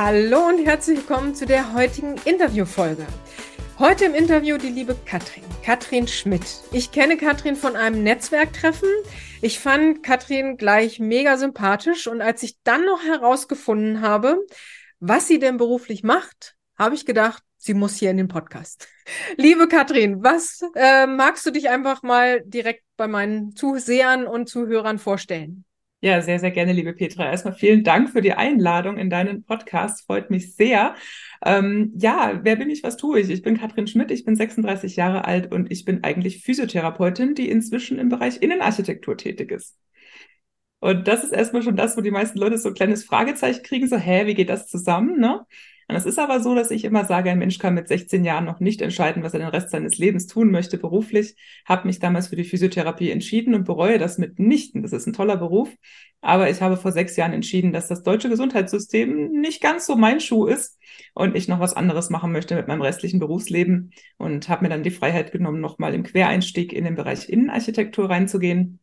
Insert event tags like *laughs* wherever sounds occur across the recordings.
Hallo und herzlich willkommen zu der heutigen Interviewfolge. Heute im Interview die liebe Katrin, Katrin Schmidt. Ich kenne Katrin von einem Netzwerktreffen. Ich fand Katrin gleich mega sympathisch und als ich dann noch herausgefunden habe, was sie denn beruflich macht, habe ich gedacht, sie muss hier in den Podcast. *laughs* Liebe Katrin, was äh, magst du dich einfach mal direkt bei meinen Zusehern und Zuhörern vorstellen? Ja, sehr, sehr gerne, liebe Petra. Erstmal vielen Dank für die Einladung in deinen Podcast. Freut mich sehr. Ähm, ja, wer bin ich, was tue ich? Ich bin Katrin Schmidt, ich bin 36 Jahre alt und ich bin eigentlich Physiotherapeutin, die inzwischen im Bereich Innenarchitektur tätig ist. Und das ist erstmal schon das, wo die meisten Leute so ein kleines Fragezeichen kriegen, so, hä, wie geht das zusammen, ne? Und es ist aber so, dass ich immer sage, ein Mensch kann mit 16 Jahren noch nicht entscheiden, was er den Rest seines Lebens tun möchte beruflich. Habe mich damals für die Physiotherapie entschieden und bereue das mitnichten. Das ist ein toller Beruf. Aber ich habe vor sechs Jahren entschieden, dass das deutsche Gesundheitssystem nicht ganz so mein Schuh ist und ich noch was anderes machen möchte mit meinem restlichen Berufsleben und habe mir dann die Freiheit genommen, nochmal im Quereinstieg in den Bereich Innenarchitektur reinzugehen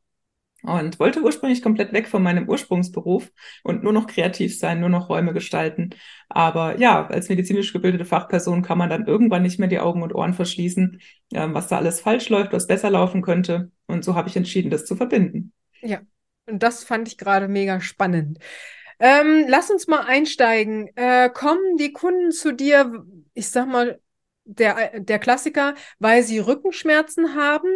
und wollte ursprünglich komplett weg von meinem Ursprungsberuf und nur noch kreativ sein, nur noch Räume gestalten. Aber ja, als medizinisch gebildete Fachperson kann man dann irgendwann nicht mehr die Augen und Ohren verschließen, äh, was da alles falsch läuft, was besser laufen könnte. Und so habe ich entschieden, das zu verbinden. Ja, und das fand ich gerade mega spannend. Ähm, lass uns mal einsteigen. Äh, kommen die Kunden zu dir, ich sag mal, der, der Klassiker, weil sie Rückenschmerzen haben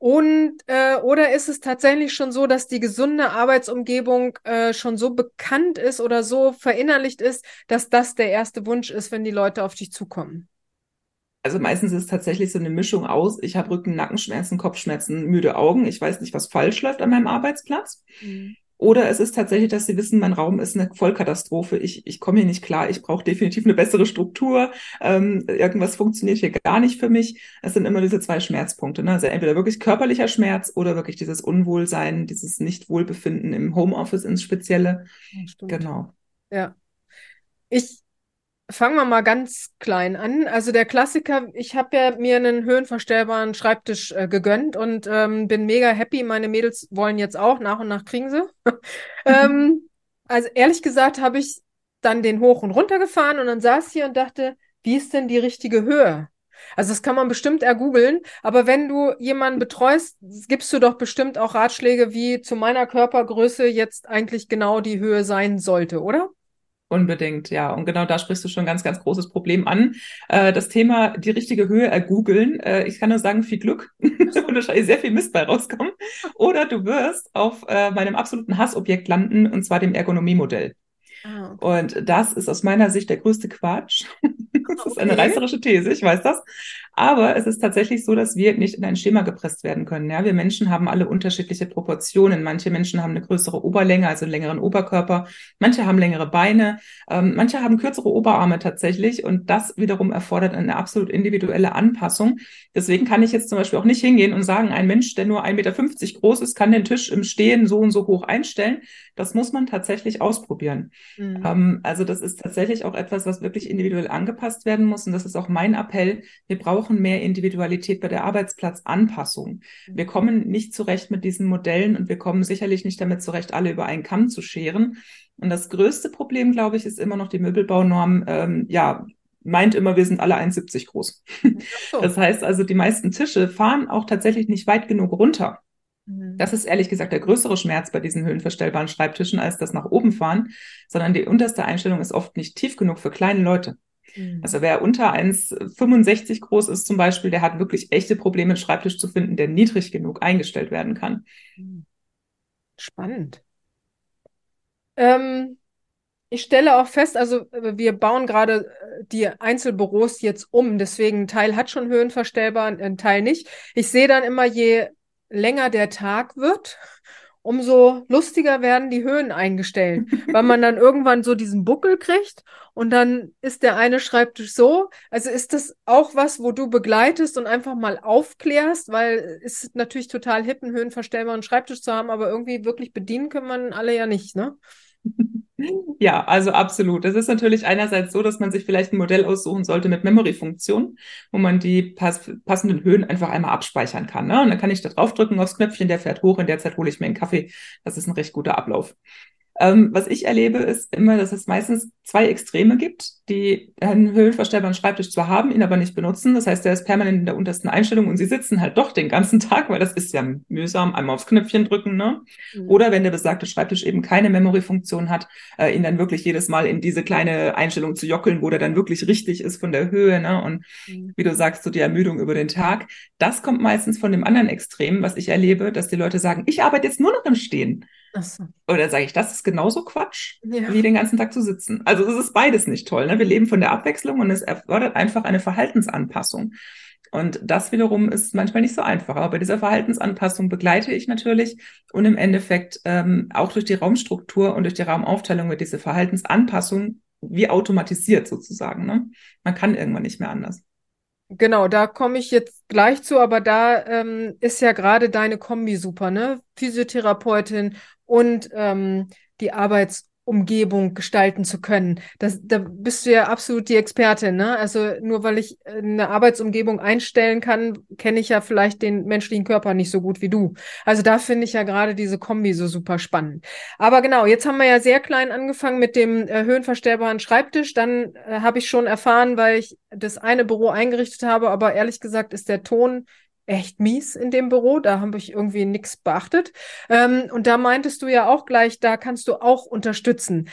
und äh, oder ist es tatsächlich schon so, dass die gesunde Arbeitsumgebung äh, schon so bekannt ist oder so verinnerlicht ist, dass das der erste Wunsch ist, wenn die Leute auf dich zukommen? Also meistens ist es tatsächlich so eine Mischung aus, ich habe Rücken, Nackenschmerzen, Kopfschmerzen, müde Augen, ich weiß nicht, was falsch läuft an meinem Arbeitsplatz. Mhm. Oder es ist tatsächlich, dass sie wissen, mein Raum ist eine Vollkatastrophe. Ich, ich komme hier nicht klar. Ich brauche definitiv eine bessere Struktur. Ähm, irgendwas funktioniert hier gar nicht für mich. Es sind immer diese zwei Schmerzpunkte. Ne? Also entweder wirklich körperlicher Schmerz oder wirklich dieses Unwohlsein, dieses Nichtwohlbefinden im Homeoffice ins Spezielle. Ja, genau. Ja. Ich Fangen wir mal ganz klein an. Also der Klassiker, ich habe ja mir einen höhenverstellbaren Schreibtisch äh, gegönnt und ähm, bin mega happy. Meine Mädels wollen jetzt auch, nach und nach kriegen sie. *laughs* ähm, also ehrlich gesagt habe ich dann den hoch und runter gefahren und dann saß hier und dachte, wie ist denn die richtige Höhe? Also das kann man bestimmt ergoogeln, aber wenn du jemanden betreust, gibst du doch bestimmt auch Ratschläge, wie zu meiner Körpergröße jetzt eigentlich genau die Höhe sein sollte, oder? Unbedingt, ja. Und genau da sprichst du schon ein ganz, ganz großes Problem an. Äh, das Thema die richtige Höhe ergoogeln. Äh, ich kann nur sagen, viel Glück. *laughs* da wird wahrscheinlich sehr viel Mist bei rauskommen. Oder du wirst auf äh, meinem absoluten Hassobjekt landen, und zwar dem Ergonomiemodell. Ah, okay. Und das ist aus meiner Sicht der größte Quatsch. *laughs* das okay. ist eine reißerische These, ich weiß das. Aber es ist tatsächlich so, dass wir nicht in ein Schema gepresst werden können. Ja, wir Menschen haben alle unterschiedliche Proportionen. Manche Menschen haben eine größere Oberlänge, also einen längeren Oberkörper. Manche haben längere Beine. Ähm, manche haben kürzere Oberarme tatsächlich. Und das wiederum erfordert eine absolut individuelle Anpassung. Deswegen kann ich jetzt zum Beispiel auch nicht hingehen und sagen, ein Mensch, der nur 1,50 Meter groß ist, kann den Tisch im Stehen so und so hoch einstellen. Das muss man tatsächlich ausprobieren. Mhm. Ähm, also das ist tatsächlich auch etwas, was wirklich individuell angepasst werden muss. Und das ist auch mein Appell. Wir brauchen mehr Individualität bei der Arbeitsplatzanpassung. Wir kommen nicht zurecht mit diesen Modellen und wir kommen sicherlich nicht damit zurecht, alle über einen Kamm zu scheren. Und das größte Problem, glaube ich, ist immer noch die Möbelbaunorm. Ähm, ja, meint immer, wir sind alle 1,70 groß. So. Das heißt also, die meisten Tische fahren auch tatsächlich nicht weit genug runter. Mhm. Das ist ehrlich gesagt der größere Schmerz bei diesen höhenverstellbaren Schreibtischen als das nach oben fahren, sondern die unterste Einstellung ist oft nicht tief genug für kleine Leute. Mhm. Also wer unter 1,65 groß ist zum Beispiel, der hat wirklich echte Probleme, einen Schreibtisch zu finden, der niedrig genug eingestellt werden kann. Mhm. Spannend. Ähm, ich stelle auch fest, also äh, wir bauen gerade äh, die Einzelbüros jetzt um, deswegen ein Teil hat schon höhenverstellbar, ein Teil nicht. Ich sehe dann immer, je länger der Tag wird, umso lustiger werden die Höhen eingestellt, weil man dann irgendwann so diesen Buckel kriegt und dann ist der eine Schreibtisch so. Also ist das auch was, wo du begleitest und einfach mal aufklärst, weil es ist natürlich total hip, einen höhenverstellbaren Schreibtisch zu haben, aber irgendwie wirklich bedienen können man alle ja nicht, ne? Ja, also absolut. Es ist natürlich einerseits so, dass man sich vielleicht ein Modell aussuchen sollte mit Memory-Funktion, wo man die pass passenden Höhen einfach einmal abspeichern kann. Ne? Und dann kann ich da draufdrücken aufs Knöpfchen, der fährt hoch, in der Zeit hole ich mir einen Kaffee. Das ist ein recht guter Ablauf. Ähm, was ich erlebe, ist immer, dass es meistens zwei Extreme gibt, die einen höhenverstellbaren Schreibtisch zwar haben, ihn aber nicht benutzen. Das heißt, der ist permanent in der untersten Einstellung und sie sitzen halt doch den ganzen Tag, weil das ist ja mühsam, einmal aufs Knöpfchen drücken, ne? Mhm. Oder wenn der besagte Schreibtisch eben keine Memory-Funktion hat, äh, ihn dann wirklich jedes Mal in diese kleine Einstellung zu jockeln, wo der dann wirklich richtig ist von der Höhe, ne? Und mhm. wie du sagst, so die Ermüdung über den Tag. Das kommt meistens von dem anderen Extrem, was ich erlebe, dass die Leute sagen, ich arbeite jetzt nur noch im Stehen. So. Oder sage ich, das ist genauso Quatsch, ja. wie den ganzen Tag zu sitzen. Also es ist beides nicht toll. Ne? Wir leben von der Abwechslung und es erfordert einfach eine Verhaltensanpassung. Und das wiederum ist manchmal nicht so einfach. Aber bei dieser Verhaltensanpassung begleite ich natürlich und im Endeffekt ähm, auch durch die Raumstruktur und durch die Raumaufteilung wird diese Verhaltensanpassung wie automatisiert sozusagen. Ne? Man kann irgendwann nicht mehr anders. Genau, da komme ich jetzt gleich zu, aber da ähm, ist ja gerade deine Kombi super, ne? Physiotherapeutin und ähm, die Arbeits- Umgebung gestalten zu können. Das, da bist du ja absolut die Expertin, ne? Also nur weil ich äh, eine Arbeitsumgebung einstellen kann, kenne ich ja vielleicht den menschlichen Körper nicht so gut wie du. Also da finde ich ja gerade diese Kombi so super spannend. Aber genau, jetzt haben wir ja sehr klein angefangen mit dem äh, höhenverstellbaren Schreibtisch. Dann äh, habe ich schon erfahren, weil ich das eine Büro eingerichtet habe, aber ehrlich gesagt ist der Ton echt mies in dem Büro. Da habe ich irgendwie nichts beachtet. Ähm, und da meintest du ja auch gleich, da kannst du auch unterstützen.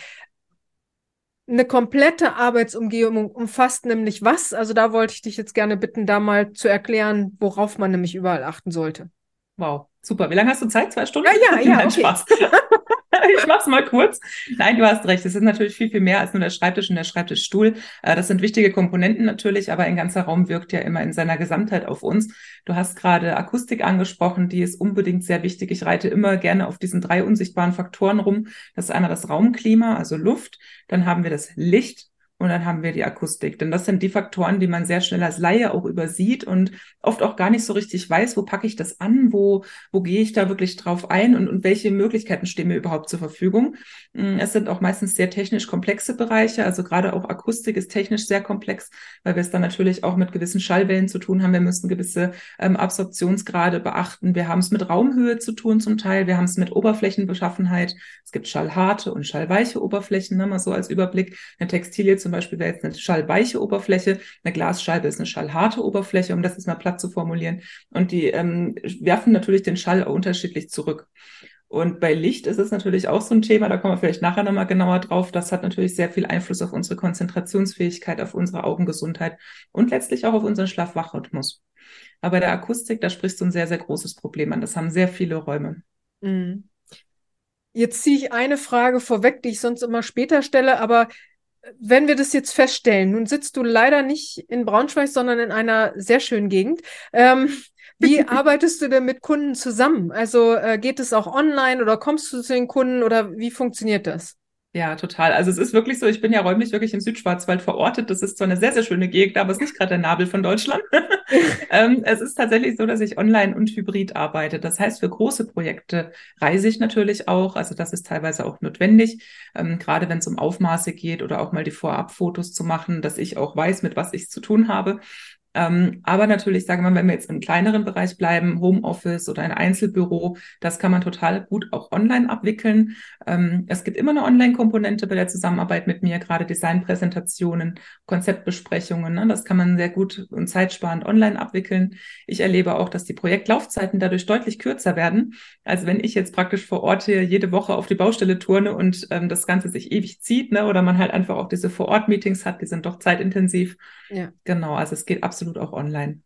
Eine komplette Arbeitsumgebung umfasst nämlich was? Also da wollte ich dich jetzt gerne bitten, da mal zu erklären, worauf man nämlich überall achten sollte. Wow, super. Wie lange hast du Zeit? Zwei Stunden? Ja, *laughs* ja, ja. Okay. Spaß. *laughs* *laughs* ich mach's mal kurz. Nein, du hast recht. Es ist natürlich viel, viel mehr als nur der Schreibtisch und der Schreibtischstuhl. Äh, das sind wichtige Komponenten natürlich, aber ein ganzer Raum wirkt ja immer in seiner Gesamtheit auf uns. Du hast gerade Akustik angesprochen, die ist unbedingt sehr wichtig. Ich reite immer gerne auf diesen drei unsichtbaren Faktoren rum. Das ist einmal das Raumklima, also Luft. Dann haben wir das Licht, und dann haben wir die Akustik. Denn das sind die Faktoren, die man sehr schnell als Laie auch übersieht und oft auch gar nicht so richtig weiß, wo packe ich das an, wo, wo gehe ich da wirklich drauf ein und, und welche Möglichkeiten stehen mir überhaupt zur Verfügung. Mm, es sind auch meistens sehr technisch komplexe Bereiche, also gerade auch Akustik ist technisch sehr komplex, weil wir es dann natürlich auch mit gewissen Schallwellen zu tun haben. Wir müssen gewisse ähm, Absorptionsgrade beachten. Wir haben es mit Raumhöhe zu tun zum Teil. Wir haben es mit Oberflächenbeschaffenheit. Es gibt schallharte und schallweiche Oberflächen, ne, mal so als Überblick. Eine Textilie zum Beispiel wäre jetzt eine schallweiche Oberfläche, eine Glasscheibe ist eine schallharte Oberfläche, um das jetzt mal platt zu formulieren. Und die ähm, werfen natürlich den Schall unterschiedlich zurück. Und bei Licht ist es natürlich auch so ein Thema, da kommen wir vielleicht nachher nochmal genauer drauf. Das hat natürlich sehr viel Einfluss auf unsere Konzentrationsfähigkeit, auf unsere Augengesundheit und letztlich auch auf unseren Schlaf-Wach-Rhythmus. Aber bei der Akustik, da sprichst du ein sehr, sehr großes Problem an. Das haben sehr viele Räume. Mhm. Jetzt ziehe ich eine Frage vorweg, die ich sonst immer später stelle, aber wenn wir das jetzt feststellen, nun sitzt du leider nicht in Braunschweig, sondern in einer sehr schönen Gegend. Ähm, *laughs* wie arbeitest du denn mit Kunden zusammen? Also äh, geht es auch online oder kommst du zu den Kunden oder wie funktioniert das? Ja, total. Also es ist wirklich so, ich bin ja räumlich wirklich im Südschwarzwald verortet. Das ist zwar eine sehr, sehr schöne Gegend, aber es ist nicht gerade der Nabel von Deutschland. *laughs* ähm, es ist tatsächlich so, dass ich online und hybrid arbeite. Das heißt, für große Projekte reise ich natürlich auch. Also das ist teilweise auch notwendig, ähm, gerade wenn es um Aufmaße geht oder auch mal die Vorabfotos zu machen, dass ich auch weiß, mit was ich zu tun habe. Ähm, aber natürlich, sagen wir mal, wenn wir jetzt im kleineren Bereich bleiben, Homeoffice oder ein Einzelbüro, das kann man total gut auch online abwickeln. Ähm, es gibt immer eine Online-Komponente bei der Zusammenarbeit mit mir, gerade Designpräsentationen, Konzeptbesprechungen. Ne? Das kann man sehr gut und zeitsparend online abwickeln. Ich erlebe auch, dass die Projektlaufzeiten dadurch deutlich kürzer werden, als wenn ich jetzt praktisch vor Ort hier jede Woche auf die Baustelle turne und ähm, das Ganze sich ewig zieht, ne? oder man halt einfach auch diese Vor-Ort-Meetings hat, die sind doch zeitintensiv. Ja. Genau, also es geht absolut absolut auch online.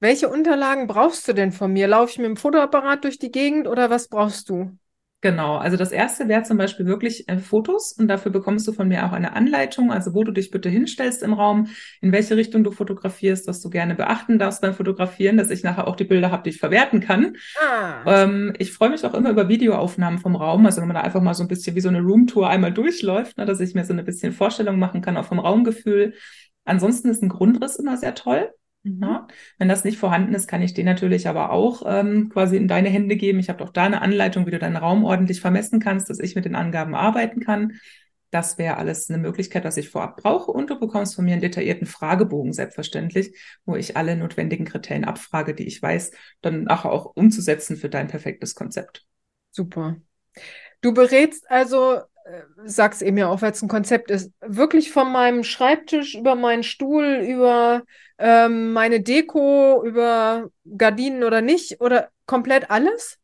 Welche Unterlagen brauchst du denn von mir? Laufe ich mit dem Fotoapparat durch die Gegend oder was brauchst du? Genau, also das erste wäre zum Beispiel wirklich äh, Fotos und dafür bekommst du von mir auch eine Anleitung, also wo du dich bitte hinstellst im Raum, in welche Richtung du fotografierst, was du gerne beachten darfst beim Fotografieren, dass ich nachher auch die Bilder habe, die ich verwerten kann. Ah. Ähm, ich freue mich auch immer über Videoaufnahmen vom Raum, also wenn man da einfach mal so ein bisschen wie so eine Roomtour einmal durchläuft, ne, dass ich mir so ein bisschen Vorstellung machen kann, auch vom Raumgefühl. Ansonsten ist ein Grundriss immer sehr toll. Mhm. Ja, wenn das nicht vorhanden ist, kann ich den natürlich aber auch ähm, quasi in deine Hände geben. Ich habe auch da eine Anleitung, wie du deinen Raum ordentlich vermessen kannst, dass ich mit den Angaben arbeiten kann. Das wäre alles eine Möglichkeit, was ich vorab brauche. Und du bekommst von mir einen detaillierten Fragebogen, selbstverständlich, wo ich alle notwendigen Kriterien abfrage, die ich weiß, dann auch, auch umzusetzen für dein perfektes Konzept. Super. Du berätst also, sag's eben ja auch, weil es ein Konzept ist, wirklich von meinem Schreibtisch über meinen Stuhl, über ähm, meine Deko, über Gardinen oder nicht, oder komplett alles?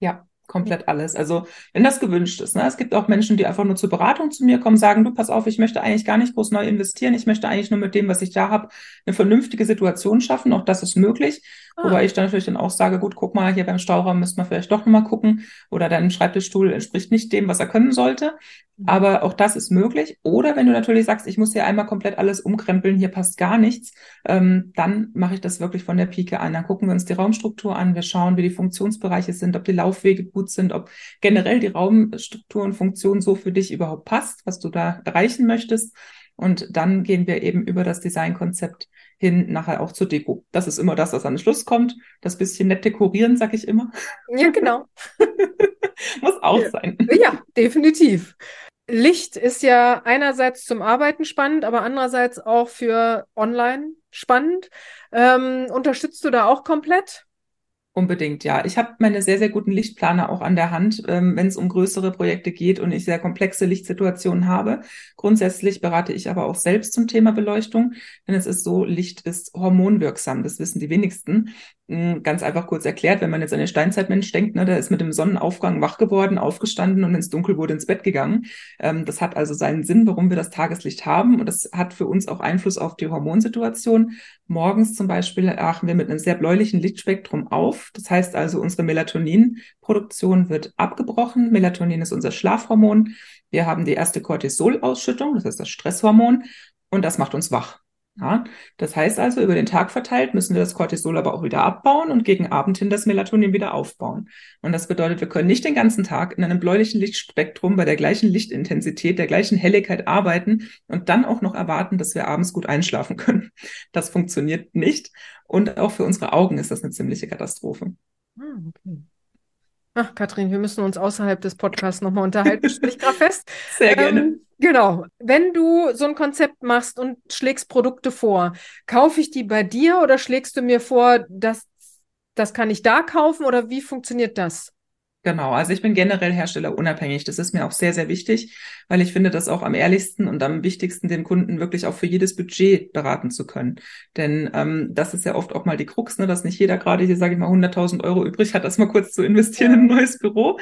Ja, komplett alles. Also wenn das gewünscht ist. Ne? Es gibt auch Menschen, die einfach nur zur Beratung zu mir kommen, sagen, du pass auf, ich möchte eigentlich gar nicht groß neu investieren, ich möchte eigentlich nur mit dem, was ich da habe, eine vernünftige Situation schaffen. Auch das ist möglich. Ah. Wobei ich dann natürlich dann auch sage, gut, guck mal, hier beim Stauraum müssen wir vielleicht doch nochmal gucken. Oder dein Schreibtischstuhl entspricht nicht dem, was er können sollte. Mhm. Aber auch das ist möglich. Oder wenn du natürlich sagst, ich muss hier einmal komplett alles umkrempeln, hier passt gar nichts, ähm, dann mache ich das wirklich von der Pike an. Dann gucken wir uns die Raumstruktur an, wir schauen, wie die Funktionsbereiche sind, ob die Laufwege gut sind, ob generell die Raumstruktur und Funktion so für dich überhaupt passt, was du da erreichen möchtest. Und dann gehen wir eben über das Designkonzept hin nachher auch zur Deko. Das ist immer das, was an den Schluss kommt. Das bisschen nett dekorieren, sag ich immer. Ja, genau. *laughs* Muss auch ja. sein. Ja, definitiv. Licht ist ja einerseits zum Arbeiten spannend, aber andererseits auch für online spannend. Ähm, unterstützt du da auch komplett? Unbedingt, ja. Ich habe meine sehr, sehr guten Lichtplaner auch an der Hand, ähm, wenn es um größere Projekte geht und ich sehr komplexe Lichtsituationen habe. Grundsätzlich berate ich aber auch selbst zum Thema Beleuchtung, denn es ist so, Licht ist hormonwirksam, das wissen die wenigsten. Hm, ganz einfach kurz erklärt, wenn man jetzt an den Steinzeitmensch denkt, ne, der ist mit dem Sonnenaufgang wach geworden, aufgestanden und es dunkel wurde ins Bett gegangen. Ähm, das hat also seinen Sinn, warum wir das Tageslicht haben und das hat für uns auch Einfluss auf die Hormonsituation. Morgens zum Beispiel achten wir mit einem sehr bläulichen Lichtspektrum auf. Das heißt also, unsere Melatoninproduktion wird abgebrochen. Melatonin ist unser Schlafhormon. Wir haben die erste Cortisolausschüttung, das ist das Stresshormon und das macht uns wach. Ja, das heißt also, über den Tag verteilt müssen wir das Cortisol aber auch wieder abbauen und gegen Abend hin das Melatonin wieder aufbauen. Und das bedeutet, wir können nicht den ganzen Tag in einem bläulichen Lichtspektrum bei der gleichen Lichtintensität, der gleichen Helligkeit arbeiten und dann auch noch erwarten, dass wir abends gut einschlafen können. Das funktioniert nicht. Und auch für unsere Augen ist das eine ziemliche Katastrophe. Ah, okay. Ach, Kathrin, wir müssen uns außerhalb des Podcasts nochmal unterhalten. Stell ich gerade fest. Sehr gerne. Ähm, genau. Wenn du so ein Konzept machst und schlägst Produkte vor, kaufe ich die bei dir oder schlägst du mir vor, dass das kann ich da kaufen oder wie funktioniert das? Genau, also ich bin generell herstellerunabhängig. Das ist mir auch sehr, sehr wichtig, weil ich finde das auch am ehrlichsten und am wichtigsten, den Kunden wirklich auch für jedes Budget beraten zu können. Denn ähm, das ist ja oft auch mal die Krux, ne, dass nicht jeder gerade hier, sage ich mal, 100.000 Euro übrig hat, das mal kurz zu investieren in ein neues Büro.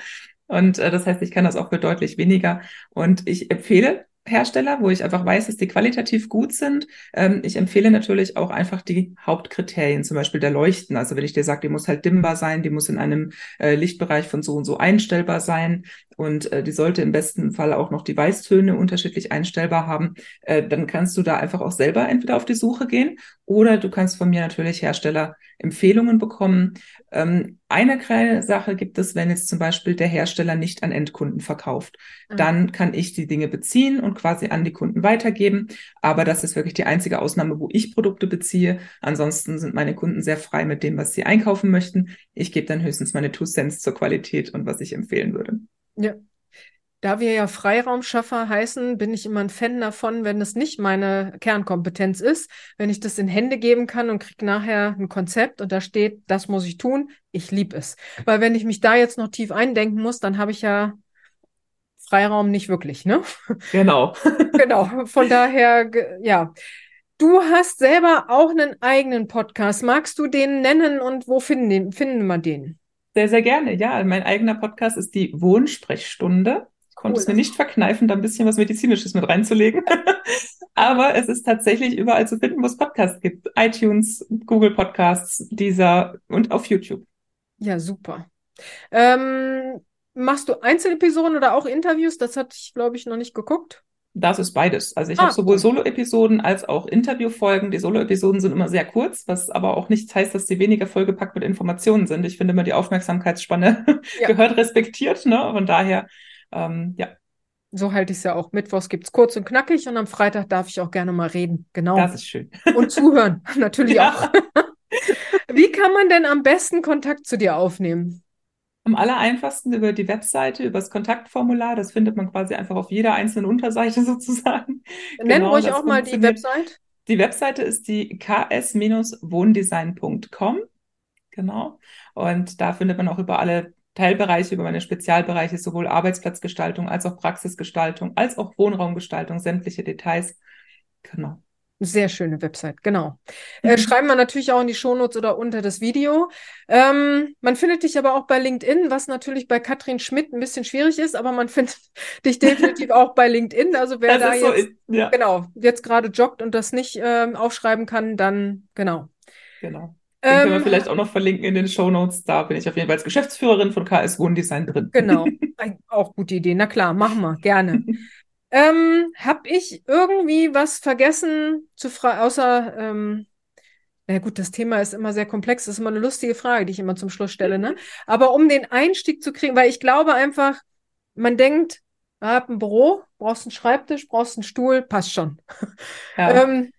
Und äh, das heißt, ich kann das auch für deutlich weniger. Und ich empfehle Hersteller, wo ich einfach weiß, dass die qualitativ gut sind. Ähm, ich empfehle natürlich auch einfach die Hauptkriterien, zum Beispiel der Leuchten. Also wenn ich dir sage, die muss halt dimmbar sein, die muss in einem äh, Lichtbereich von so und so einstellbar sein und äh, die sollte im besten Fall auch noch die Weißtöne unterschiedlich einstellbar haben, äh, dann kannst du da einfach auch selber entweder auf die Suche gehen oder du kannst von mir natürlich Herstellerempfehlungen bekommen. Ähm, eine kleine Sache gibt es, wenn jetzt zum Beispiel der Hersteller nicht an Endkunden verkauft. Mhm. Dann kann ich die Dinge beziehen und quasi an die Kunden weitergeben. Aber das ist wirklich die einzige Ausnahme, wo ich Produkte beziehe. Ansonsten sind meine Kunden sehr frei mit dem, was sie einkaufen möchten. Ich gebe dann höchstens meine Two Cents zur Qualität und was ich empfehlen würde. Ja, da wir ja Freiraumschaffer heißen, bin ich immer ein Fan davon, wenn es nicht meine Kernkompetenz ist, wenn ich das in Hände geben kann und kriege nachher ein Konzept und da steht, das muss ich tun, ich liebe es. Weil wenn ich mich da jetzt noch tief eindenken muss, dann habe ich ja Freiraum nicht wirklich, ne? Genau. *laughs* genau. Von daher, ja. Du hast selber auch einen eigenen Podcast. Magst du den nennen und wo finden, finden wir den? Sehr, sehr gerne. Ja, mein eigener Podcast ist die Wohnsprechstunde konnte cool. es mir nicht verkneifen, da ein bisschen was Medizinisches mit reinzulegen. *laughs* Aber es ist tatsächlich überall zu finden, wo es Podcasts gibt. iTunes, Google Podcasts, dieser und auf YouTube. Ja, super. Ähm, machst du Einzelepisoden oder auch Interviews? Das hatte ich, glaube ich, noch nicht geguckt. Das ist beides. Also ich ah, habe sowohl Solo-Episoden als auch Interview-Folgen. Die Solo-Episoden sind immer sehr kurz, was aber auch nichts heißt, dass sie weniger vollgepackt mit Informationen sind. Ich finde immer, die Aufmerksamkeitsspanne *laughs* ja. gehört respektiert. Ne? Von daher ähm, ja. So halte ich es ja auch. Mittwochs gibt es kurz und knackig und am Freitag darf ich auch gerne mal reden. Genau. Das ist schön. *laughs* Und zuhören, *laughs* natürlich ja. auch. Wie kann man denn am besten Kontakt zu dir aufnehmen? Am aller einfachsten über die Webseite, über das Kontaktformular. Das findet man quasi einfach auf jeder einzelnen Unterseite *laughs* sozusagen. Nennen genau, ruhig auch mal die Website. Die Webseite ist die ks-wohndesign.com. Genau. Und da findet man auch über alle Teilbereiche, über meine Spezialbereiche, sowohl Arbeitsplatzgestaltung als auch Praxisgestaltung, als auch Wohnraumgestaltung, sämtliche Details. Genau. Sehr schöne Website, genau. Äh, mhm. Äh, schreiben wir natürlich auch in die Shownotes oder unter das Video. Ähm, man findet dich aber auch bei LinkedIn, was natürlich bei Katrin Schmidt ein bisschen schwierig ist, aber man *laughs* findet dich definitiv auch bei LinkedIn. Also wer das da jetzt, so, ja. genau, jetzt gerade joggt und das nicht ähm, aufschreiben kann, dann genau. Genau. Den ähm, können wir ähm, vielleicht auch noch verlinken in den Show Notes. Da bin ich auf jeden Fall als Geschäftsführerin von KS Wohndesign drin. Genau. *laughs* Auch gute Idee. Na klar, machen wir. Gerne. *laughs* ähm, hab ich irgendwie was vergessen zu fragen, außer, ähm, na gut, das Thema ist immer sehr komplex. Das ist immer eine lustige Frage, die ich immer zum Schluss stelle, ne? *laughs* Aber um den Einstieg zu kriegen, weil ich glaube einfach, man denkt, hab ein Büro, brauchst einen Schreibtisch, brauchst einen Stuhl, passt schon. Ja. *laughs* ähm,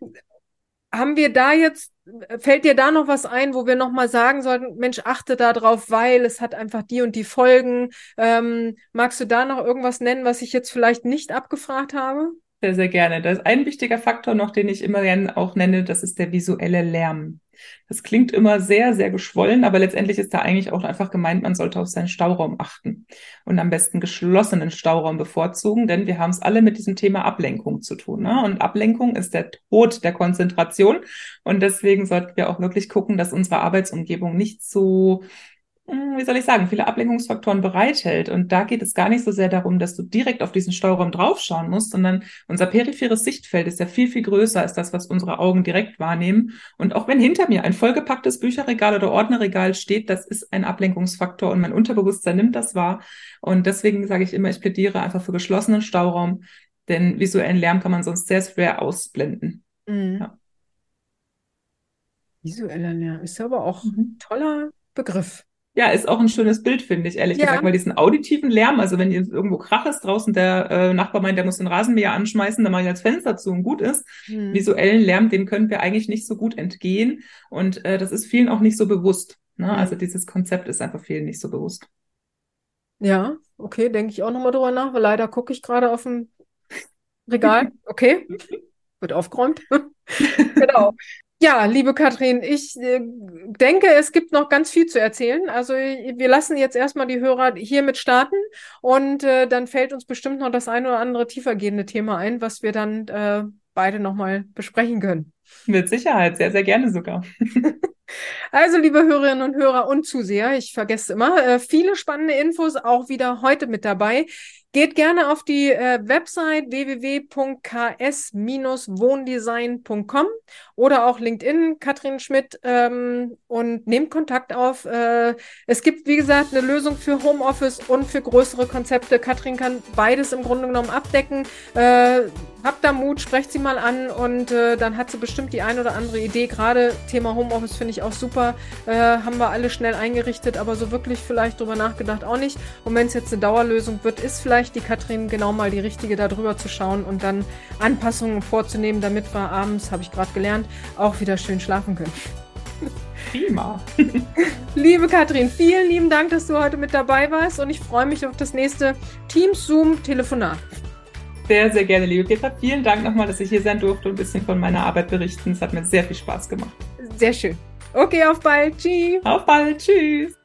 haben wir da jetzt, fällt dir da noch was ein, wo wir nochmal sagen sollten, Mensch, achte da drauf, weil es hat einfach die und die Folgen. Ähm, magst du da noch irgendwas nennen, was ich jetzt vielleicht nicht abgefragt habe? Sehr, sehr gerne. Das ist ein wichtiger Faktor noch, den ich immer gerne auch nenne, das ist der visuelle Lärm. Das klingt immer sehr, sehr geschwollen, aber letztendlich ist da eigentlich auch einfach gemeint, man sollte auf seinen Stauraum achten und am besten geschlossenen Stauraum bevorzugen, denn wir haben es alle mit diesem Thema Ablenkung zu tun. Ne? Und Ablenkung ist der Tod der Konzentration und deswegen sollten wir auch wirklich gucken, dass unsere Arbeitsumgebung nicht so wie soll ich sagen, viele Ablenkungsfaktoren bereithält. Und da geht es gar nicht so sehr darum, dass du direkt auf diesen Stauraum draufschauen musst, sondern unser peripheres Sichtfeld ist ja viel, viel größer als das, was unsere Augen direkt wahrnehmen. Und auch wenn hinter mir ein vollgepacktes Bücherregal oder Ordnerregal steht, das ist ein Ablenkungsfaktor und mein Unterbewusstsein nimmt das wahr. Und deswegen sage ich immer, ich plädiere einfach für geschlossenen Stauraum, denn visuellen Lärm kann man sonst sehr schwer ausblenden. Mhm. Ja. Visueller Lärm ist aber auch mhm. ein toller Begriff. Ja, ist auch ein schönes Bild, finde ich, ehrlich ja. gesagt, weil diesen auditiven Lärm, also wenn jetzt irgendwo Krach ist draußen, der äh, Nachbar meint, der muss den Rasenmäher anschmeißen, dann mache ich das Fenster zu und gut ist. Hm. Visuellen Lärm, dem können wir eigentlich nicht so gut entgehen. Und äh, das ist vielen auch nicht so bewusst. Ne? Hm. Also dieses Konzept ist einfach vielen nicht so bewusst. Ja, okay, denke ich auch nochmal drüber nach, weil leider gucke ich gerade auf dem Regal. *laughs* Okay. Wird aufgeräumt. *laughs* genau. Ja, liebe Katrin, ich äh, denke, es gibt noch ganz viel zu erzählen. Also wir lassen jetzt erstmal die Hörer hiermit starten und äh, dann fällt uns bestimmt noch das ein oder andere tiefergehende Thema ein, was wir dann äh, beide nochmal besprechen können. Mit Sicherheit, sehr, sehr gerne sogar. *laughs* Also, liebe Hörerinnen und Hörer und Zuseher, ich vergesse immer, äh, viele spannende Infos auch wieder heute mit dabei. Geht gerne auf die äh, Website www.ks-wohndesign.com oder auch LinkedIn, Katrin Schmidt, ähm, und nehmt Kontakt auf. Äh, es gibt, wie gesagt, eine Lösung für Homeoffice und für größere Konzepte. Katrin kann beides im Grunde genommen abdecken. Äh, habt da Mut, sprecht sie mal an und äh, dann hat sie bestimmt die ein oder andere Idee. Gerade Thema Homeoffice finde ich auch super. Äh, haben wir alle schnell eingerichtet, aber so wirklich vielleicht drüber nachgedacht auch nicht. Und wenn es jetzt eine Dauerlösung wird, ist vielleicht vielleicht die Katrin genau mal die richtige, da drüber zu schauen und dann Anpassungen vorzunehmen, damit wir abends, habe ich gerade gelernt, auch wieder schön schlafen können. Prima. *laughs* Liebe Katrin, vielen lieben Dank, dass du heute mit dabei warst und ich freue mich auf das nächste Teams-Zoom-Telefonat. Sehr, sehr gerne, liebe Petra. Vielen Dank nochmal, dass ich hier sein durfte und ein bisschen von meiner Arbeit berichten. Es hat mir sehr viel Spaß gemacht. Sehr schön. Okay, auf bald. Tschüss. Auf bald. Tschüss.